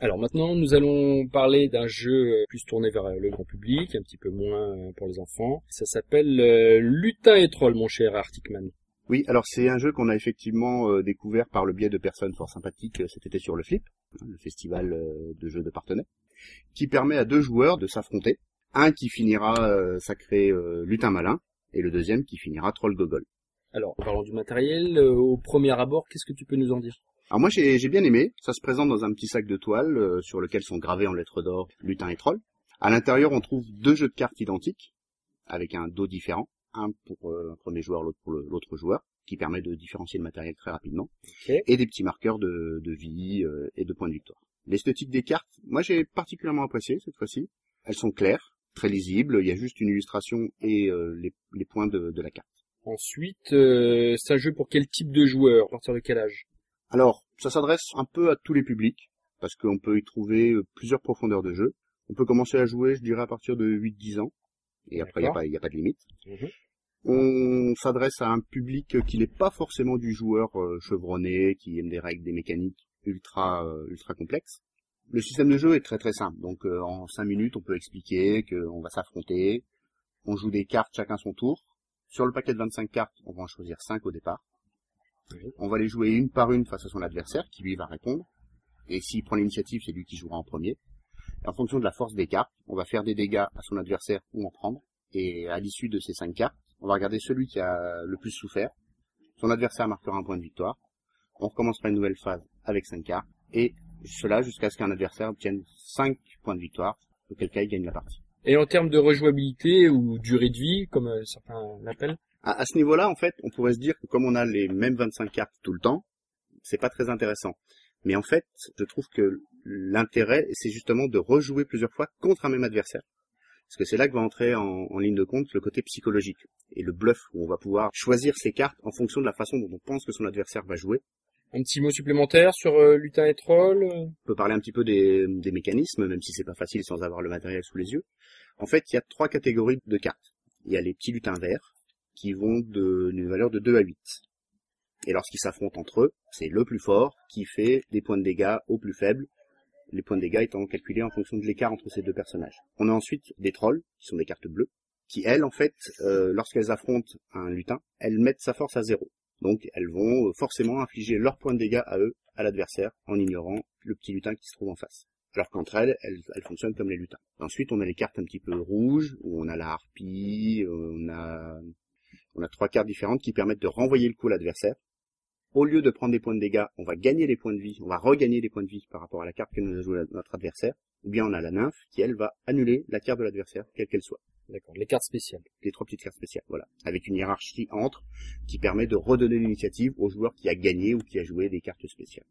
Alors maintenant, nous allons parler d'un jeu plus tourné vers le grand public, un petit peu moins pour les enfants. Ça s'appelle euh, Lutin et Troll, mon cher Arcticman. Oui, alors c'est un jeu qu'on a effectivement euh, découvert par le biais de personnes fort sympathiques euh, cet été sur le Flip, hein, le festival de jeux de Partenay, qui permet à deux joueurs de s'affronter. Un qui finira sacré lutin malin, et le deuxième qui finira troll gogol. Alors, parlons du matériel. au premier abord, qu'est-ce que tu peux nous en dire? Alors moi j'ai bien aimé, ça se présente dans un petit sac de toile euh, sur lequel sont gravés en lettres d'or lutin et troll. À l'intérieur on trouve deux jeux de cartes identiques avec un dos différent, un pour euh, un premier joueur, l'autre pour l'autre joueur, qui permet de différencier le matériel très rapidement, et des petits marqueurs de, de vie euh, et de points de victoire. L'esthétique des cartes, moi j'ai particulièrement apprécié cette fois-ci. Elles sont claires, très lisibles, il y a juste une illustration et les, les, points de, de, la carte. Ensuite, c'est un jeu pour quel type de joueur? À partir de quel âge? Alors, ça s'adresse un peu à tous les publics, parce qu'on peut y trouver euh, plusieurs profondeurs de jeu. On peut commencer à jouer, je dirais, à partir de 8-10 ans, et après, il n'y a, pas, a pas de limite. Mhm. On s'adresse à un public qui n'est pas forcément du joueur euh, chevronné, qui aime des règles, des mécaniques ultra euh, ultra complexes. Le système de jeu est très très simple. Donc en 5 minutes, on peut expliquer qu'on va s'affronter, on joue des cartes chacun son tour. Sur le paquet de 25 cartes, on va en choisir 5 au départ. On va les jouer une par une face à son adversaire, qui lui va répondre. Et s'il prend l'initiative, c'est lui qui jouera en premier. en fonction de la force des cartes, on va faire des dégâts à son adversaire ou en prendre. Et à l'issue de ces cinq cartes, on va regarder celui qui a le plus souffert. Son adversaire marquera un point de victoire. On recommencera une nouvelle phase avec cinq cartes. Et cela jusqu'à ce qu'un adversaire obtienne cinq points de victoire, auquel cas il gagne la partie. Et en termes de rejouabilité ou durée de vie, comme euh, certains l'appellent à, ce niveau-là, en fait, on pourrait se dire que comme on a les mêmes 25 cartes tout le temps, c'est pas très intéressant. Mais en fait, je trouve que l'intérêt, c'est justement de rejouer plusieurs fois contre un même adversaire. Parce que c'est là que va entrer en, ligne de compte le côté psychologique et le bluff où on va pouvoir choisir ses cartes en fonction de la façon dont on pense que son adversaire va jouer. Un petit mot supplémentaire sur euh, lutin et troll On peut parler un petit peu des, des mécanismes, même si c'est pas facile sans avoir le matériel sous les yeux. En fait, il y a trois catégories de cartes. Il y a les petits lutins verts, qui vont d'une valeur de 2 à 8. Et lorsqu'ils s'affrontent entre eux, c'est le plus fort qui fait des points de dégâts au plus faible, les points de dégâts étant calculés en fonction de l'écart entre ces deux personnages. On a ensuite des trolls, qui sont des cartes bleues, qui elles, en fait, euh, lorsqu'elles affrontent un lutin, elles mettent sa force à zéro. Donc elles vont forcément infliger leurs points de dégâts à eux, à l'adversaire, en ignorant le petit lutin qui se trouve en face. Alors qu'entre elles, elles, elles, fonctionnent comme les lutins. Ensuite, on a les cartes un petit peu rouges, où on a la harpie, on a on a trois cartes différentes qui permettent de renvoyer le coup à l'adversaire. Au lieu de prendre des points de dégâts, on va gagner des points de vie, on va regagner des points de vie par rapport à la carte que nous a joué notre adversaire. Ou bien on a la nymphe qui, elle, va annuler la carte de l'adversaire, quelle qu'elle soit. D'accord, les cartes spéciales. Les trois petites cartes spéciales, voilà. Avec une hiérarchie entre qui permet de redonner l'initiative au joueur qui a gagné ou qui a joué des cartes spéciales.